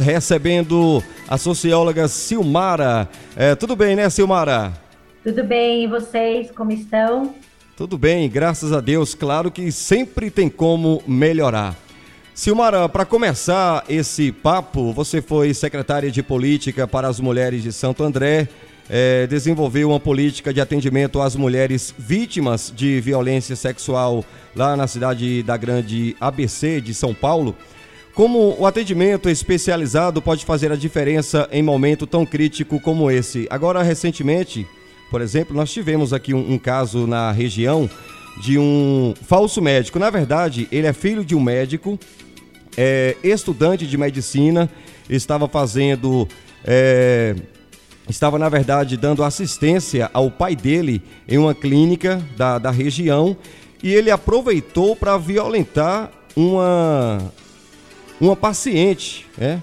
recebendo a socióloga Silmara. É, tudo bem, né, Silmara? Tudo bem, e vocês, como estão? Tudo bem, graças a Deus. Claro que sempre tem como melhorar. Silmara, para começar esse papo, você foi secretária de Política para as Mulheres de Santo André, é, desenvolveu uma política de atendimento às mulheres vítimas de violência sexual lá na cidade da Grande ABC de São Paulo. Como o atendimento especializado pode fazer a diferença em momento tão crítico como esse? Agora, recentemente, por exemplo, nós tivemos aqui um, um caso na região de um falso médico. Na verdade, ele é filho de um médico, é, estudante de medicina, estava fazendo. É, estava, na verdade, dando assistência ao pai dele em uma clínica da, da região e ele aproveitou para violentar uma, uma paciente, né?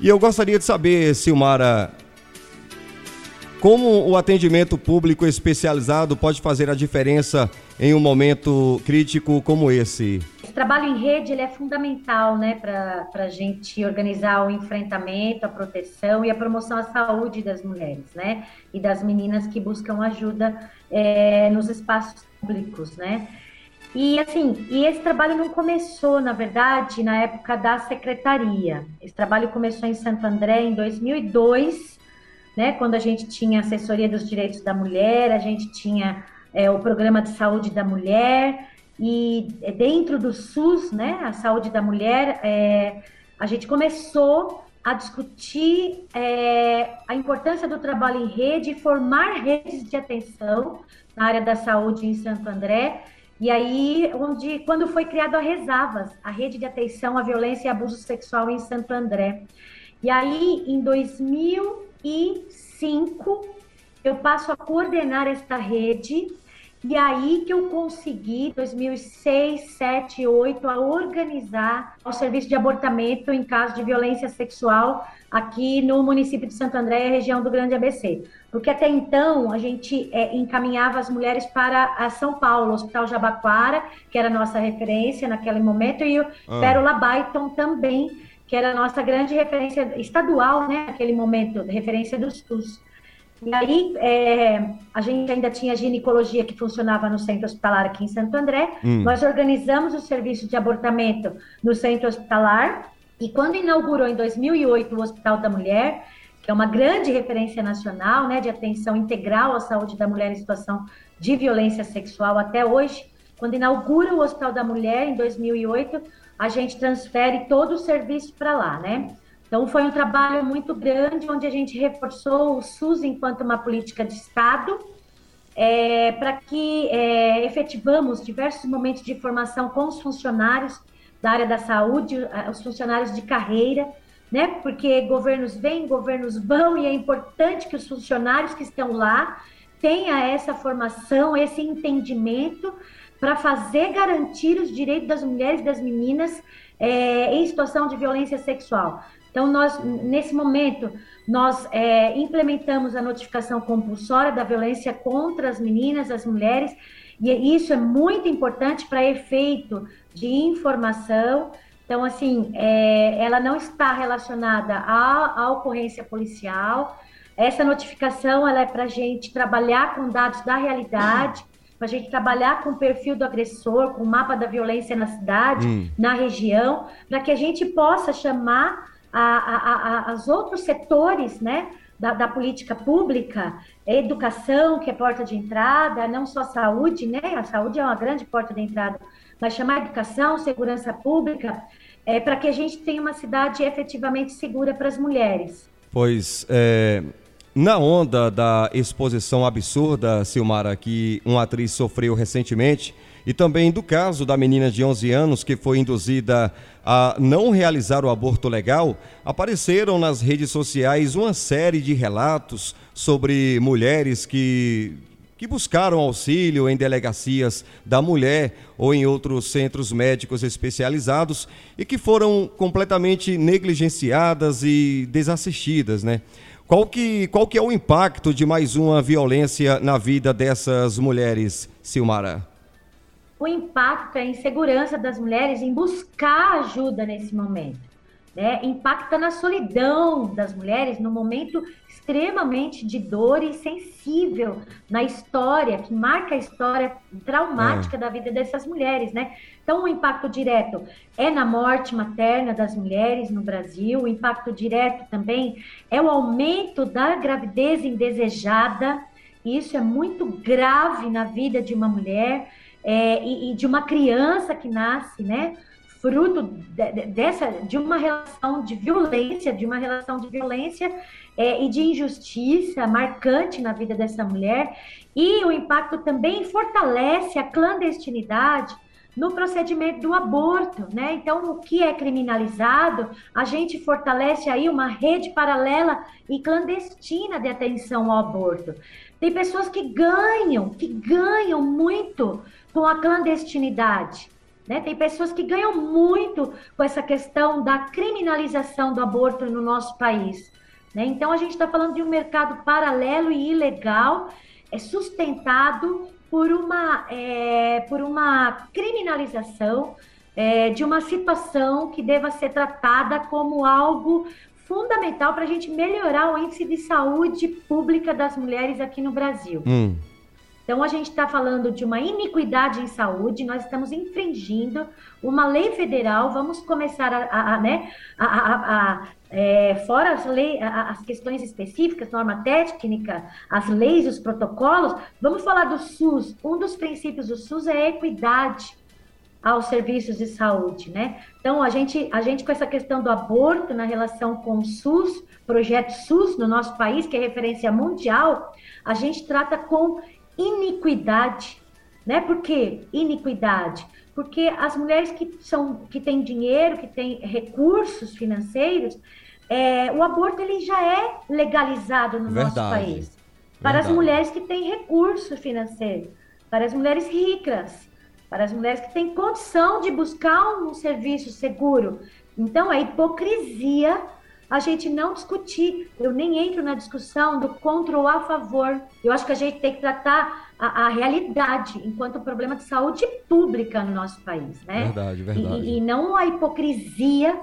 E eu gostaria de saber, Silmara, como o atendimento público especializado pode fazer a diferença em um momento crítico como esse? Esse trabalho em rede ele é fundamental né, para a gente organizar o enfrentamento, a proteção e a promoção à saúde das mulheres né, e das meninas que buscam ajuda é, nos espaços públicos. Né? E assim, e esse trabalho não começou, na verdade, na época da secretaria. Esse trabalho começou em Santo André em 2002, né, quando a gente tinha assessoria dos direitos da mulher, a gente tinha é, o programa de saúde da mulher e dentro do SUS, né, a saúde da mulher, é, a gente começou a discutir é, a importância do trabalho em rede e formar redes de atenção na área da saúde em Santo André e aí, onde, quando foi criado a Resavas, a Rede de Atenção à Violência e Abuso Sexual em Santo André. E aí, em 2005, eu passo a coordenar esta rede e aí que eu consegui, 2006, 7, 8, a organizar o serviço de abortamento em caso de violência sexual aqui no município de Santo André, região do Grande ABC. Porque até então a gente é, encaminhava as mulheres para a São Paulo, Hospital Jabaquara, que era a nossa referência naquele momento, e o ah. Pérola Baiton também, que era a nossa grande referência estadual, né, naquele momento, referência do SUS. E aí, é, a gente ainda tinha ginecologia que funcionava no centro hospitalar aqui em Santo André. Hum. Nós organizamos o serviço de abortamento no centro hospitalar. E quando inaugurou em 2008 o Hospital da Mulher, que é uma grande referência nacional né, de atenção integral à saúde da mulher em situação de violência sexual até hoje, quando inaugura o Hospital da Mulher em 2008, a gente transfere todo o serviço para lá, né? Então, foi um trabalho muito grande, onde a gente reforçou o SUS enquanto uma política de Estado, é, para que é, efetivamos diversos momentos de formação com os funcionários da área da saúde, os funcionários de carreira, né? Porque governos vêm, governos vão, e é importante que os funcionários que estão lá tenham essa formação, esse entendimento para fazer garantir os direitos das mulheres e das meninas é, em situação de violência sexual. Então, nós, nesse momento, nós é, implementamos a notificação compulsória da violência contra as meninas, as mulheres, e isso é muito importante para efeito de informação. Então, assim, é, ela não está relacionada à, à ocorrência policial. Essa notificação ela é para a gente trabalhar com dados da realidade, para a gente trabalhar com o perfil do agressor, com o mapa da violência na cidade, hum. na região, para que a gente possa chamar a, a, a, os outros setores, né, da, da, política pública, educação, que é porta de entrada, não só saúde, né, a saúde é uma grande porta de entrada, mas chamar educação, segurança pública, é, para que a gente tenha uma cidade efetivamente segura para as mulheres. Pois, é, na onda da exposição absurda, Silmara, que uma atriz sofreu recentemente, e também do caso da menina de 11 anos que foi induzida a não realizar o aborto legal, apareceram nas redes sociais uma série de relatos sobre mulheres que que buscaram auxílio em delegacias da mulher ou em outros centros médicos especializados e que foram completamente negligenciadas e desassistidas, né? Qual que, qual que é o impacto de mais uma violência na vida dessas mulheres, Silmara? O impacto, a insegurança das mulheres em buscar ajuda nesse momento. né, impacta na solidão das mulheres, no momento extremamente de dor e sensível na história, que marca a história traumática é. da vida dessas mulheres, né? Então, o impacto direto é na morte materna das mulheres no Brasil, o impacto direto também é o aumento da gravidez indesejada, e isso é muito grave na vida de uma mulher é, e, e de uma criança que nasce, né? fruto de, dessa de uma relação de violência, de uma relação de violência é, e de injustiça marcante na vida dessa mulher. E o impacto também fortalece a clandestinidade no procedimento do aborto, né? Então, o que é criminalizado, a gente fortalece aí uma rede paralela e clandestina de atenção ao aborto. Tem pessoas que ganham, que ganham muito com a clandestinidade. Né? Tem pessoas que ganham muito com essa questão da criminalização do aborto no nosso país. Né? Então, a gente está falando de um mercado paralelo e ilegal, é sustentado por uma, é, por uma criminalização é, de uma situação que deva ser tratada como algo fundamental para a gente melhorar o índice de saúde pública das mulheres aqui no Brasil. Hum. Então, a gente está falando de uma iniquidade em saúde, nós estamos infringindo uma lei federal, vamos começar a, a, a né, a, a é, fora as, lei, as questões específicas, norma técnica, as leis, os protocolos, vamos falar do SUS. Um dos princípios do SUS é a equidade aos serviços de saúde, né? Então, a gente, a gente com essa questão do aborto na relação com o SUS, projeto SUS no nosso país, que é referência mundial, a gente trata com iniquidade, né? Por que iniquidade? Porque as mulheres que são que têm dinheiro, que têm recursos financeiros, é, o aborto ele já é legalizado no Verdade. nosso país. Para Verdade. as mulheres que têm recurso financeiro, para as mulheres ricas, para as mulheres que têm condição de buscar um serviço seguro. Então, a hipocrisia a gente não discutir. Eu nem entro na discussão do contra ou a favor. Eu acho que a gente tem que tratar a, a realidade enquanto problema de saúde pública no nosso país, né? Verdade, verdade. E, e não a hipocrisia,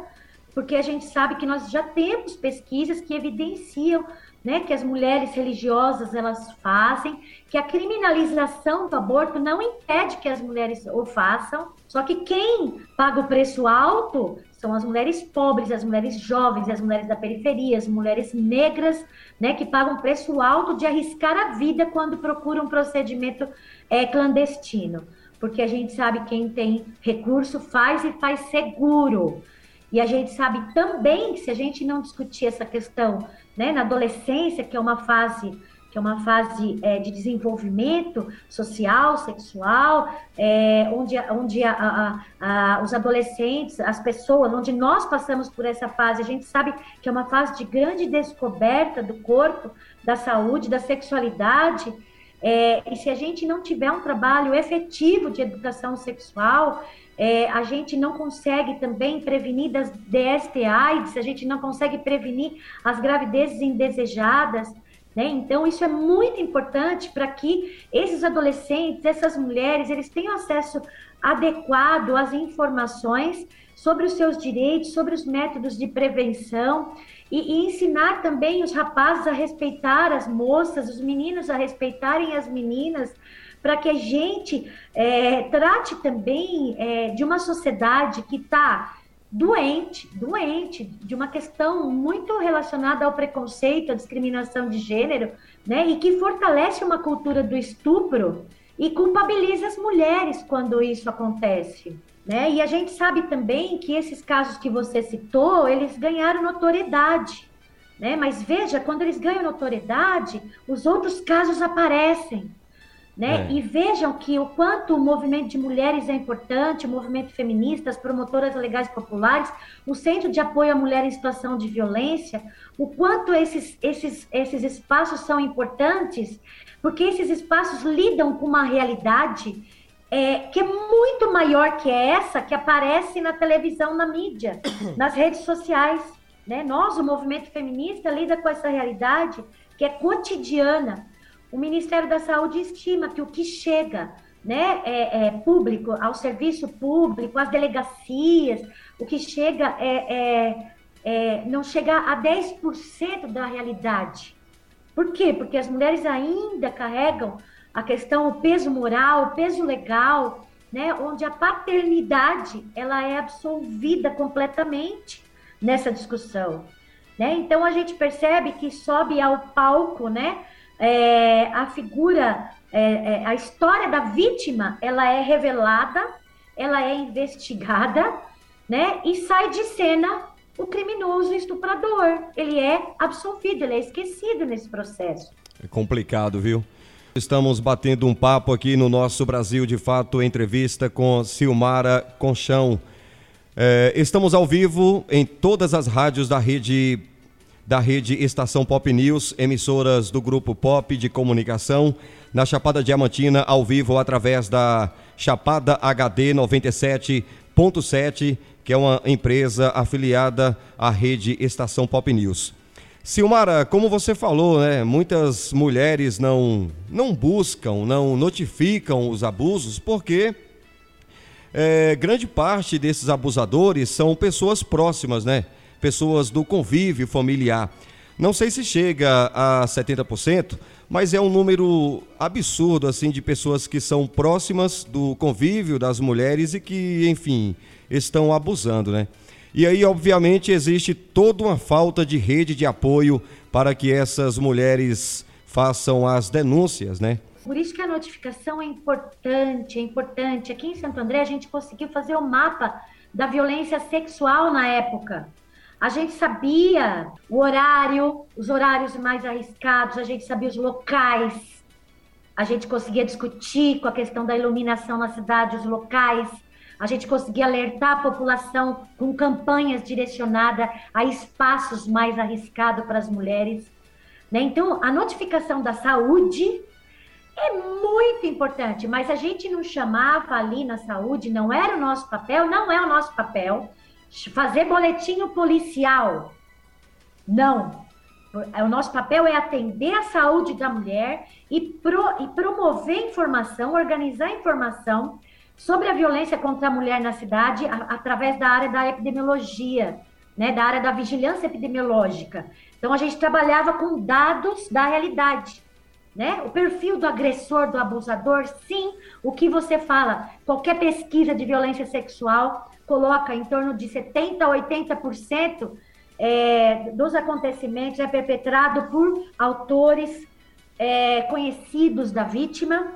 porque a gente sabe que nós já temos pesquisas que evidenciam né, que as mulheres religiosas elas fazem, que a criminalização do aborto não impede que as mulheres o façam, só que quem paga o preço alto são as mulheres pobres, as mulheres jovens, as mulheres da periferia, as mulheres negras, né, que pagam preço alto de arriscar a vida quando procuram um procedimento é, clandestino, porque a gente sabe quem tem recurso faz e faz seguro. E a gente sabe também que se a gente não discutir essa questão né, na adolescência, que é uma fase que é uma fase é, de desenvolvimento social, sexual, é, onde, onde a, a, a, os adolescentes, as pessoas, onde nós passamos por essa fase, a gente sabe que é uma fase de grande descoberta do corpo, da saúde, da sexualidade. É, e se a gente não tiver um trabalho efetivo de educação sexual, é, a gente não consegue também prevenir das DST AIDS, a gente não consegue prevenir as gravidezes indesejadas. Né? Então, isso é muito importante para que esses adolescentes, essas mulheres, eles tenham acesso adequado às informações sobre os seus direitos, sobre os métodos de prevenção e, e, ensinar também os rapazes a respeitar as moças, os meninos a respeitarem as meninas, para que a gente é, trate também é, de uma sociedade que está doente, doente, de uma questão muito relacionada ao preconceito, à discriminação de gênero, né? E que fortalece uma cultura do estupro e culpabiliza as mulheres quando isso acontece. Né? E a gente sabe também que esses casos que você citou, eles ganharam notoriedade. Né? Mas veja, quando eles ganham notoriedade, os outros casos aparecem. Né? É. E vejam que o quanto o movimento de mulheres é importante, o movimento feminista, as promotoras legais populares, o Centro de Apoio à Mulher em Situação de Violência, o quanto esses, esses, esses espaços são importantes, porque esses espaços lidam com uma realidade é, que é muito maior que essa que aparece na televisão, na mídia, nas redes sociais. Né? Nós, o movimento feminista, lida com essa realidade que é cotidiana o Ministério da Saúde estima que o que chega né, é, é, público, ao serviço público, às delegacias, o que chega é, é é, não chegar a 10% da realidade. Por quê? Porque as mulheres ainda carregam a questão, o peso moral, o peso legal, né, onde a paternidade ela é absolvida completamente nessa discussão. Né? Então a gente percebe que sobe ao palco né, é, a figura, é, é, a história da vítima, ela é revelada, ela é investigada, né? E sai de cena o criminoso estuprador. Ele é absolvido, ele é esquecido nesse processo. É complicado, viu? Estamos batendo um papo aqui no nosso Brasil de Fato, entrevista com Silmara Conchão. É, estamos ao vivo em todas as rádios da rede da rede Estação Pop News, emissoras do grupo Pop de Comunicação, na Chapada Diamantina, ao vivo através da Chapada HD 97.7, que é uma empresa afiliada à rede Estação Pop News. Silmara, como você falou, né, muitas mulheres não, não buscam, não notificam os abusos porque é, grande parte desses abusadores são pessoas próximas, né? Pessoas do convívio familiar. Não sei se chega a 70%, mas é um número absurdo assim de pessoas que são próximas do convívio das mulheres e que, enfim, estão abusando, né? E aí, obviamente, existe toda uma falta de rede de apoio para que essas mulheres façam as denúncias, né? Por isso que a notificação é importante, é importante. Aqui em Santo André a gente conseguiu fazer o mapa da violência sexual na época. A gente sabia o horário, os horários mais arriscados, a gente sabia os locais, a gente conseguia discutir com a questão da iluminação na cidade, os locais, a gente conseguia alertar a população com campanhas direcionadas a espaços mais arriscados para as mulheres. Né? Então, a notificação da saúde é muito importante, mas a gente não chamava ali na saúde, não era o nosso papel, não é o nosso papel fazer boletim policial. Não. O nosso papel é atender a saúde da mulher e, pro, e promover informação, organizar informação sobre a violência contra a mulher na cidade a, através da área da epidemiologia, né, da área da vigilância epidemiológica. Então a gente trabalhava com dados da realidade, né? O perfil do agressor, do abusador, sim, o que você fala, qualquer pesquisa de violência sexual coloca em torno de 70% a 80% é, dos acontecimentos é perpetrado por autores é, conhecidos da vítima.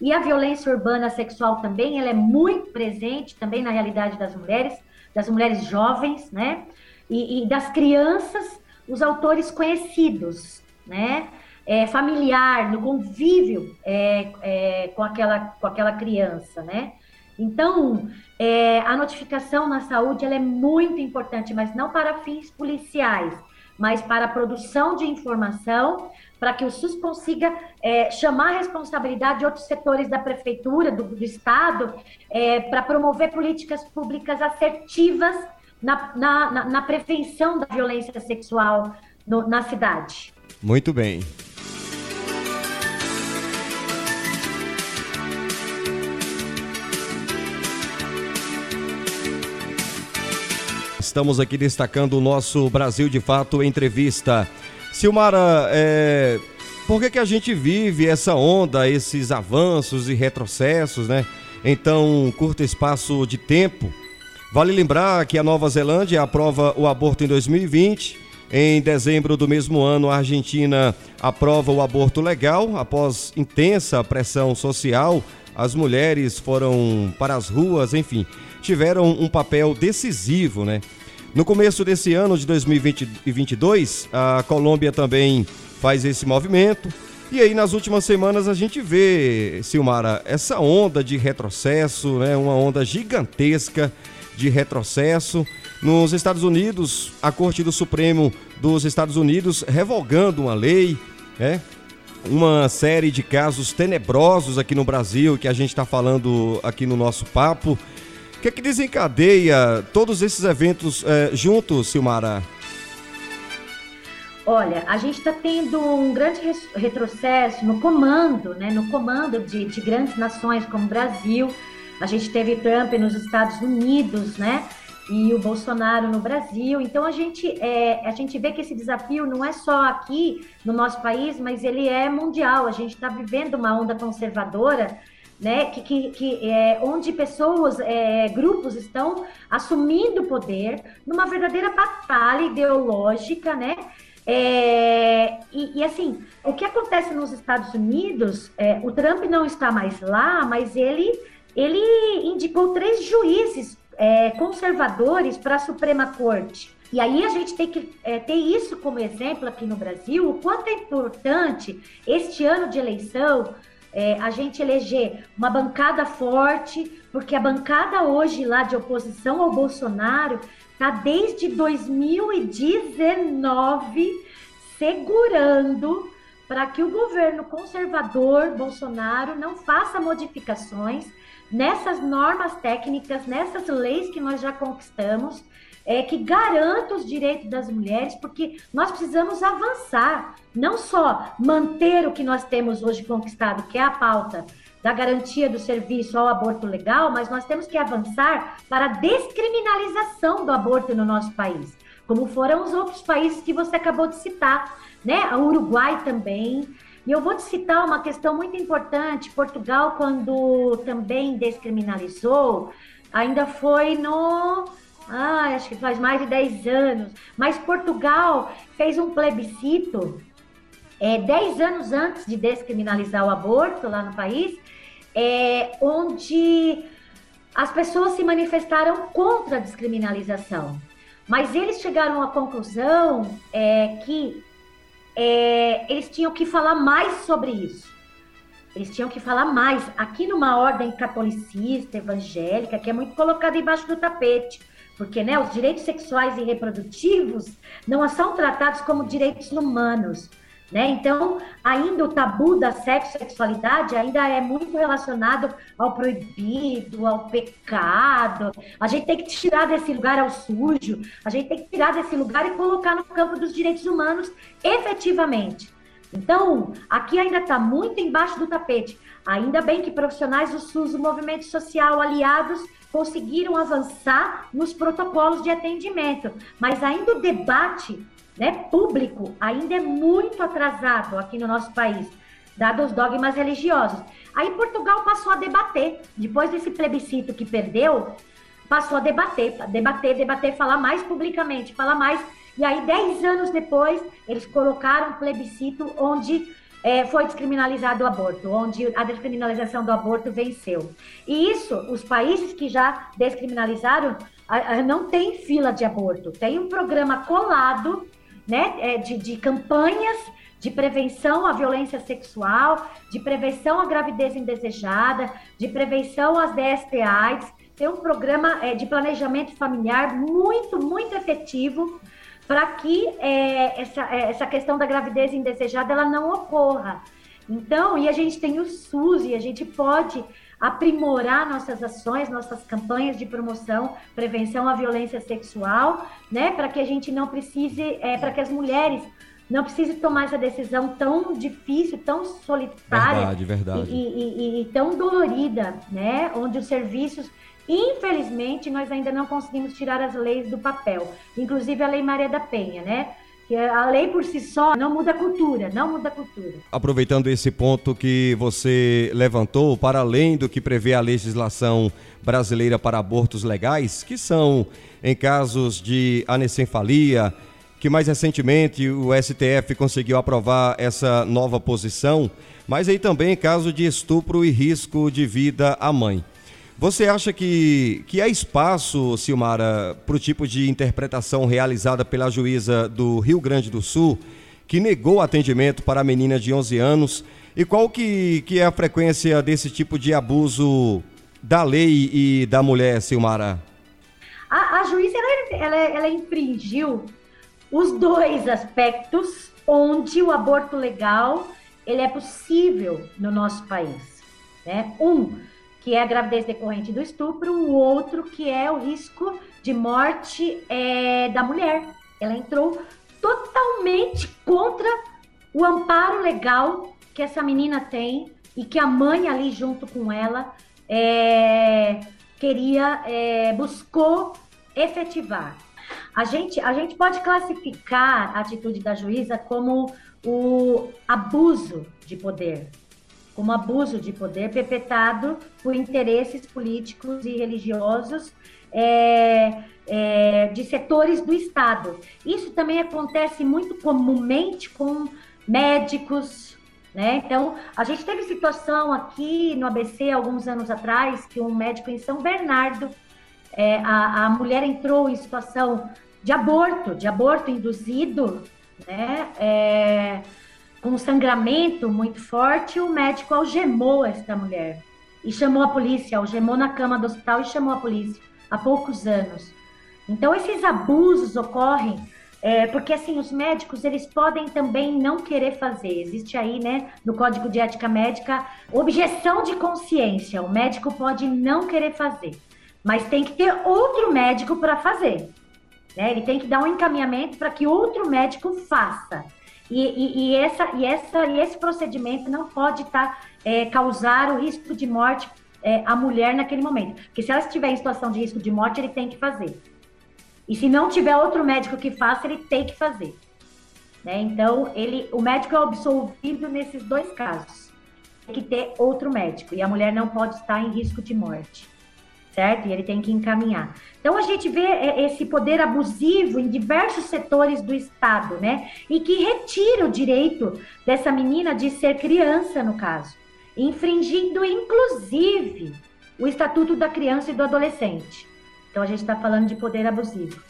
E a violência urbana sexual também, ela é muito presente também na realidade das mulheres, das mulheres jovens, né? E, e das crianças, os autores conhecidos, né? É, familiar, no convívio é, é, com, aquela, com aquela criança, né? Então, é, a notificação na saúde é muito importante, mas não para fins policiais, mas para a produção de informação, para que o SUS consiga é, chamar a responsabilidade de outros setores da prefeitura, do, do Estado, é, para promover políticas públicas assertivas na, na, na, na prevenção da violência sexual no, na cidade. Muito bem. Estamos aqui destacando o nosso Brasil de Fato entrevista. Silmara, é, por que, que a gente vive essa onda, esses avanços e retrocessos, né? Em tão curto espaço de tempo. Vale lembrar que a Nova Zelândia aprova o aborto em 2020. Em dezembro do mesmo ano, a Argentina aprova o aborto legal. Após intensa pressão social, as mulheres foram para as ruas, enfim, tiveram um papel decisivo, né? No começo desse ano de 2022, a Colômbia também faz esse movimento. E aí, nas últimas semanas, a gente vê, Silmara, essa onda de retrocesso, né? uma onda gigantesca de retrocesso. Nos Estados Unidos, a Corte do Supremo dos Estados Unidos revogando uma lei, né? uma série de casos tenebrosos aqui no Brasil que a gente está falando aqui no nosso papo que é que desencadeia todos esses eventos é, juntos, Silmara? Olha, a gente está tendo um grande retrocesso no comando, né? No comando de, de grandes nações como o Brasil. A gente teve Trump nos Estados Unidos, né? e o Bolsonaro no Brasil. Então a gente, é, a gente vê que esse desafio não é só aqui no nosso país, mas ele é mundial. A gente está vivendo uma onda conservadora, né? Que, que, que é, onde pessoas, é, grupos estão assumindo poder numa verdadeira batalha ideológica, né? É, e, e, assim, o que acontece nos Estados Unidos, é, o Trump não está mais lá, mas ele, ele indicou três juízes é, conservadores para a Suprema Corte. E aí a gente tem que é, ter isso como exemplo aqui no Brasil, o quanto é importante este ano de eleição é, a gente eleger uma bancada forte, porque a bancada hoje lá de oposição ao Bolsonaro está desde 2019 segurando para que o governo conservador Bolsonaro não faça modificações nessas normas técnicas, nessas leis que nós já conquistamos, é, que garanta os direitos das mulheres, porque nós precisamos avançar, não só manter o que nós temos hoje conquistado, que é a pauta da garantia do serviço ao aborto legal, mas nós temos que avançar para a descriminalização do aborto no nosso país, como foram os outros países que você acabou de citar, né? O Uruguai também. E eu vou te citar uma questão muito importante. Portugal, quando também descriminalizou, ainda foi no. Ah, acho que faz mais de 10 anos. Mas Portugal fez um plebiscito é, 10 anos antes de descriminalizar o aborto lá no país, é, onde as pessoas se manifestaram contra a descriminalização. Mas eles chegaram à conclusão é, que é, eles tinham que falar mais sobre isso. Eles tinham que falar mais. Aqui numa ordem catolicista, evangélica, que é muito colocada embaixo do tapete. Porque né, os direitos sexuais e reprodutivos não são tratados como direitos humanos. Né? Então, ainda o tabu da sexo sexualidade ainda é muito relacionado ao proibido, ao pecado. A gente tem que tirar desse lugar ao sujo, a gente tem que tirar desse lugar e colocar no campo dos direitos humanos efetivamente. Então, aqui ainda está muito embaixo do tapete. Ainda bem que profissionais do SUS, o movimento social, aliados, conseguiram avançar nos protocolos de atendimento, mas ainda o debate né, público ainda é muito atrasado aqui no nosso país, dado os dogmas religiosos. Aí Portugal passou a debater, depois desse plebiscito que perdeu, passou a debater, debater, debater, falar mais publicamente, falar mais. E aí, dez anos depois, eles colocaram um plebiscito onde é, foi descriminalizado o aborto, onde a descriminalização do aborto venceu. E isso, os países que já descriminalizaram, não tem fila de aborto, tem um programa colado né, é, de, de campanhas de prevenção à violência sexual, de prevenção à gravidez indesejada, de prevenção às DST-AIDS. Tem um programa é, de planejamento familiar muito, muito efetivo para que é, essa, é, essa questão da gravidez indesejada ela não ocorra. Então, e a gente tem o SUS e a gente pode aprimorar nossas ações, nossas campanhas de promoção, prevenção à violência sexual, né, para que a gente não precise, é, para que as mulheres não precisem tomar essa decisão tão difícil, tão solitária verdade, verdade. E, e, e, e tão dolorida, né, onde os serviços Infelizmente, nós ainda não conseguimos tirar as leis do papel, inclusive a Lei Maria da Penha, né? que a lei por si só não muda a cultura, não muda a cultura. Aproveitando esse ponto que você levantou, para além do que prevê a legislação brasileira para abortos legais, que são em casos de anencefalia, que mais recentemente o STF conseguiu aprovar essa nova posição, mas aí também em caso de estupro e risco de vida à mãe. Você acha que, que há espaço, Silmara, para o tipo de interpretação realizada pela juíza do Rio Grande do Sul, que negou atendimento para a menina de 11 anos? E qual que, que é a frequência desse tipo de abuso da lei e da mulher, Silmara? A, a juíza, ela, ela, ela infringiu os dois aspectos onde o aborto legal ele é possível no nosso país. Né? Um, que é a gravidez decorrente do estupro, o outro que é o risco de morte é, da mulher. Ela entrou totalmente contra o amparo legal que essa menina tem e que a mãe ali junto com ela é, queria, é, buscou efetivar. A gente, a gente pode classificar a atitude da juíza como o abuso de poder, como abuso de poder perpetrado por interesses políticos e religiosos é, é, de setores do Estado. Isso também acontece muito comumente com médicos, né? Então, a gente teve situação aqui no ABC alguns anos atrás que um médico em São Bernardo, é, a, a mulher entrou em situação de aborto, de aborto induzido, né? É, com sangramento muito forte, o médico algemou esta mulher e chamou a polícia, algemou na cama do hospital e chamou a polícia há poucos anos. Então esses abusos ocorrem é, porque assim os médicos eles podem também não querer fazer. Existe aí, né, no Código de Ética Médica, objeção de consciência. O médico pode não querer fazer, mas tem que ter outro médico para fazer. Né? Ele tem que dar um encaminhamento para que outro médico faça. E, e, e, essa, e, essa, e esse procedimento não pode tá, é, causar o risco de morte é, à mulher naquele momento. Porque se ela estiver em situação de risco de morte, ele tem que fazer. E se não tiver outro médico que faça, ele tem que fazer. Né? Então, ele, o médico é absolvido nesses dois casos. Tem que ter outro médico. E a mulher não pode estar em risco de morte certo? E ele tem que encaminhar. Então a gente vê é, esse poder abusivo em diversos setores do Estado, né? E que retira o direito dessa menina de ser criança, no caso, infringindo inclusive o Estatuto da Criança e do Adolescente. Então a gente está falando de poder abusivo.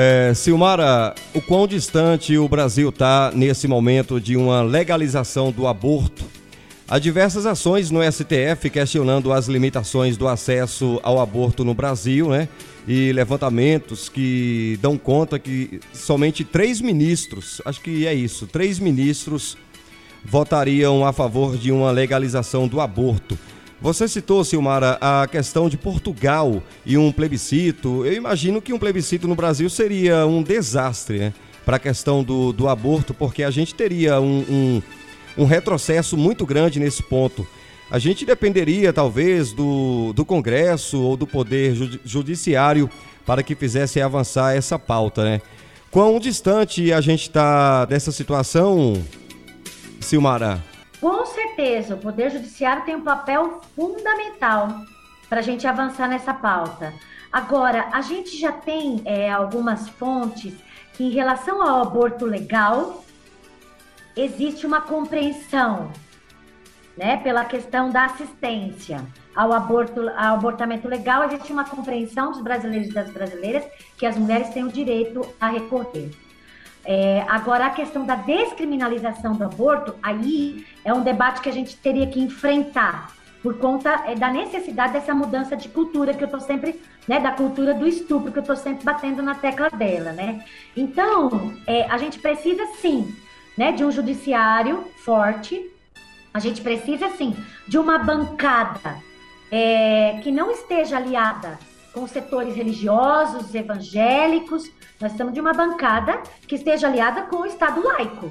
É, Silmara, o quão distante o Brasil está nesse momento de uma legalização do aborto? Há diversas ações no STF questionando as limitações do acesso ao aborto no Brasil, né? E levantamentos que dão conta que somente três ministros, acho que é isso, três ministros votariam a favor de uma legalização do aborto. Você citou, Silmara, a questão de Portugal e um plebiscito. Eu imagino que um plebiscito no Brasil seria um desastre né, para a questão do, do aborto, porque a gente teria um, um, um retrocesso muito grande nesse ponto. A gente dependeria, talvez, do, do Congresso ou do Poder Judiciário para que fizesse avançar essa pauta, né? Quão distante a gente está dessa situação, Silmara? Com certeza, o Poder Judiciário tem um papel fundamental para a gente avançar nessa pauta. Agora, a gente já tem é, algumas fontes que, em relação ao aborto legal, existe uma compreensão, né, pela questão da assistência ao aborto, ao abortamento legal, existe uma compreensão dos brasileiros e das brasileiras que as mulheres têm o direito a recorrer. É, agora, a questão da descriminalização do aborto, aí é um debate que a gente teria que enfrentar por conta é, da necessidade dessa mudança de cultura que eu estou sempre, né, da cultura do estupro que eu estou sempre batendo na tecla dela, né? Então, é, a gente precisa sim, né, de um judiciário forte. A gente precisa sim de uma bancada é, que não esteja aliada com setores religiosos, evangélicos, nós estamos de uma bancada que esteja aliada com o Estado laico.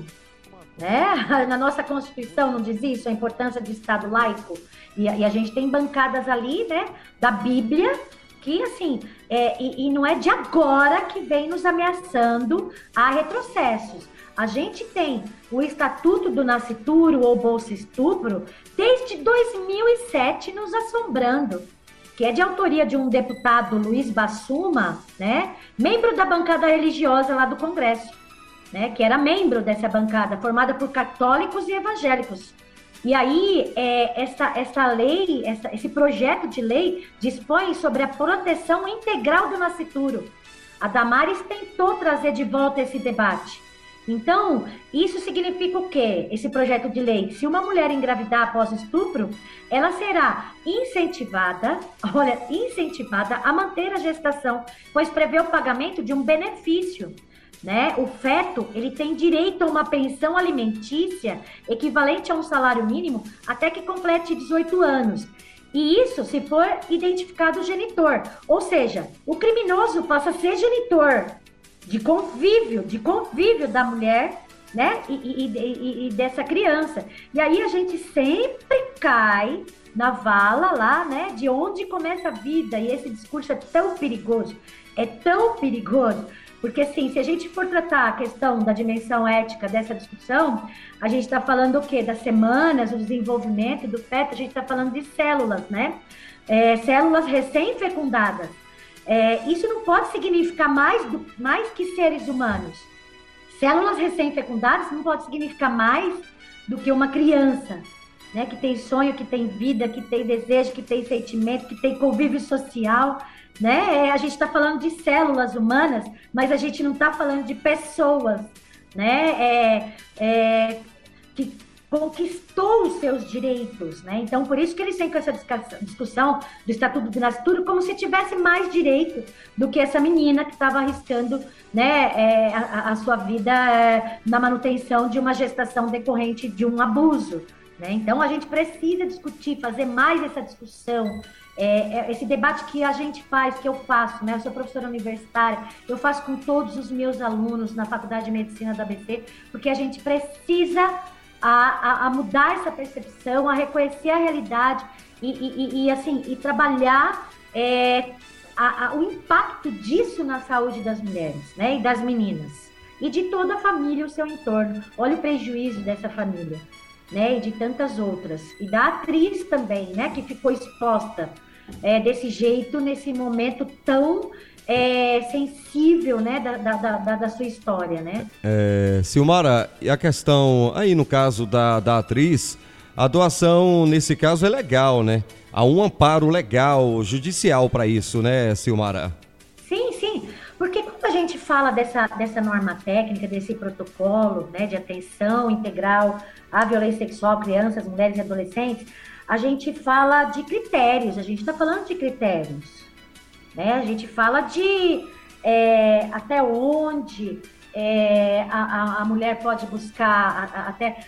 Né? Na nossa Constituição não diz isso, a importância do Estado laico. E, e a gente tem bancadas ali, né, da Bíblia, que assim, é, e, e não é de agora que vem nos ameaçando a retrocessos. A gente tem o Estatuto do Nascituro ou Bolsa Estupro desde 2007 nos assombrando que é de autoria de um deputado Luiz Bassuma, né, membro da bancada religiosa lá do Congresso, né, que era membro dessa bancada, formada por católicos e evangélicos. E aí, é, essa, essa lei, essa, esse projeto de lei dispõe sobre a proteção integral do nascituro. A Damares tentou trazer de volta esse debate. Então, isso significa o quê? Esse projeto de lei? Se uma mulher engravidar após estupro, ela será incentivada, olha, incentivada a manter a gestação, pois prevê o pagamento de um benefício. Né? O feto ele tem direito a uma pensão alimentícia equivalente a um salário mínimo até que complete 18 anos. E isso se for identificado o genitor. Ou seja, o criminoso passa a ser genitor de convívio, de convívio da mulher né? E, e, e, e, dessa criança. E aí a gente sempre cai na vala lá, né? De onde começa a vida. E esse discurso é tão perigoso, é tão perigoso. Porque, assim, se a gente for tratar a questão da dimensão ética dessa discussão, a gente está falando o quê? Das semanas, o desenvolvimento do feto, a gente está falando de células, né? É, células recém-fecundadas. É, isso não pode significar mais, do, mais que seres humanos. Células recém-fecundadas não pode significar mais do que uma criança, né? Que tem sonho, que tem vida, que tem desejo, que tem sentimento, que tem convívio social, né? É, a gente está falando de células humanas, mas a gente não está falando de pessoas, né? É, é, que conquistou os seus direitos, né? Então, por isso que eles têm com essa discussão do Estatuto do Nascituro como se tivesse mais direito do que essa menina que estava arriscando, né, é, a, a, sua vida é, na manutenção de uma gestação decorrente de um abuso, né? Então, a gente precisa discutir, fazer mais essa discussão, é, é, esse debate que a gente faz, que eu faço, né? Eu sou professora universitária, eu faço com todos os meus alunos na Faculdade de Medicina da ABC, porque a gente precisa a, a, a mudar essa percepção, a reconhecer a realidade e, e, e assim, e trabalhar é, a, o impacto disso na saúde das mulheres, né? E das meninas. E de toda a família, o seu entorno. Olha o prejuízo dessa família, né? E de tantas outras. E da atriz também, né? Que ficou exposta é, desse jeito, nesse momento tão é, sensível né, da, da, da, da, sua história, né? É, Silmara, e a questão aí no caso da, da atriz, a doação nesse caso é legal, né? Há um amparo legal, judicial para isso, né, Silmara? Sim, sim. Porque quando a gente fala dessa, dessa norma técnica, desse protocolo né, de atenção integral à violência sexual, crianças, mulheres e adolescentes, a gente fala de critérios, a gente está falando de critérios. Né? A gente fala de é, até onde é, a, a, mulher pode buscar a, a, até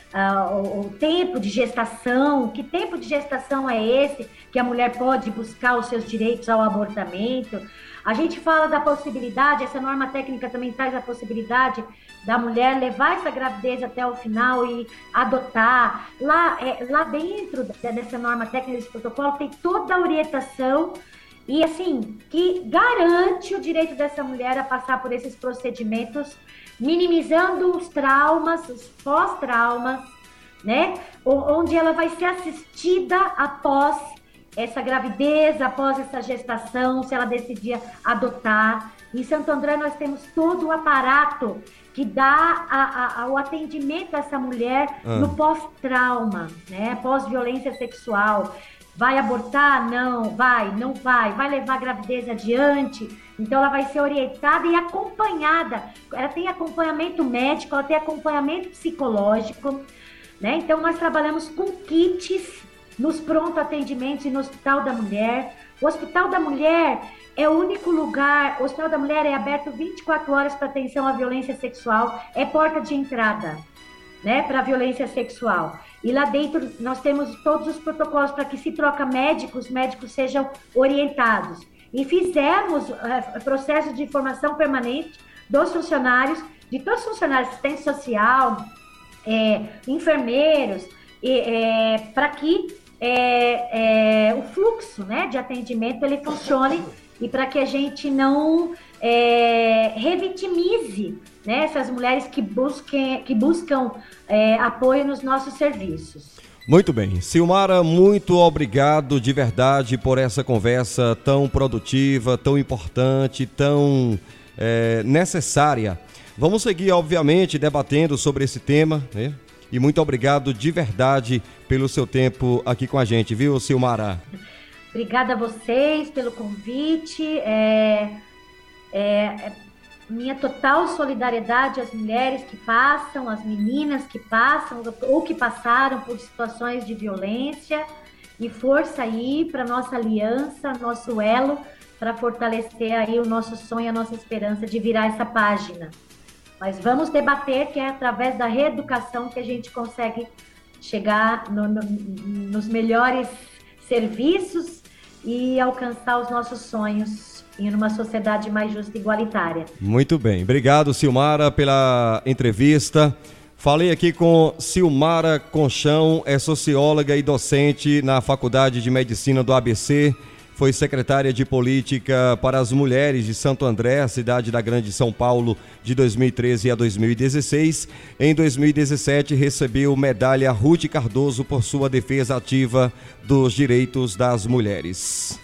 o, o, tempo de gestação, que tempo de gestação é esse que a mulher pode buscar os seus direitos ao abortamento. A gente fala da possibilidade, essa norma técnica também traz a possibilidade da mulher levar essa gravidez até o final e adotar. Lá, é, lá dentro dessa norma técnica, desse protocolo, tem toda a orientação e assim, que garante o direito dessa mulher a passar por esses procedimentos, minimizando os traumas, os pós-traumas, né? Onde ela vai ser assistida após essa gravidez, após essa gestação, se ela decidir adotar. Em Santo André nós temos todo o aparato que dá a, a, o atendimento a essa mulher ah. no pós-trauma, né? Pós-violência sexual. Vai abortar? Não. Vai, não vai. Vai levar a gravidez adiante? Então, ela vai ser orientada e acompanhada. Ela tem acompanhamento médico, ela tem acompanhamento psicológico. Né? Então, nós trabalhamos com kits nos pronto atendimentos e no Hospital da Mulher. O Hospital da Mulher é o único lugar, o Hospital da Mulher é aberto 24 horas para atenção à violência sexual, é porta de entrada, né, para violência sexual. E lá dentro nós temos todos os protocolos para que se troca médicos, médicos sejam orientados. E fizemos uh, processo de formação permanente dos funcionários, de todos os funcionários, assistente social, é, enfermeiros, é, para que é, o fluxo né, de atendimento ele funcione e para que a gente não é, revitimize né, essas mulheres que, busquem, que buscam é, apoio nos nossos serviços. Muito bem. Silmara, muito obrigado de verdade por essa conversa tão produtiva, tão importante, tão é, necessária. Vamos seguir, obviamente, debatendo sobre esse tema, né? E muito obrigado de verdade pelo seu tempo aqui com a gente, viu, Silmara? Obrigada a vocês pelo convite. É, é, é minha total solidariedade às mulheres que passam, às meninas que passam ou que passaram por situações de violência e força aí para nossa aliança, nosso elo para fortalecer aí o nosso sonho, a nossa esperança de virar essa página. Mas vamos debater que é através da reeducação que a gente consegue chegar no, no, nos melhores serviços e alcançar os nossos sonhos em uma sociedade mais justa e igualitária. Muito bem. Obrigado, Silmara, pela entrevista. Falei aqui com Silmara Conchão, é socióloga e docente na Faculdade de Medicina do ABC. Foi secretária de Política para as Mulheres de Santo André, cidade da Grande São Paulo, de 2013 a 2016. Em 2017, recebeu medalha Ruth Cardoso por sua defesa ativa dos direitos das mulheres.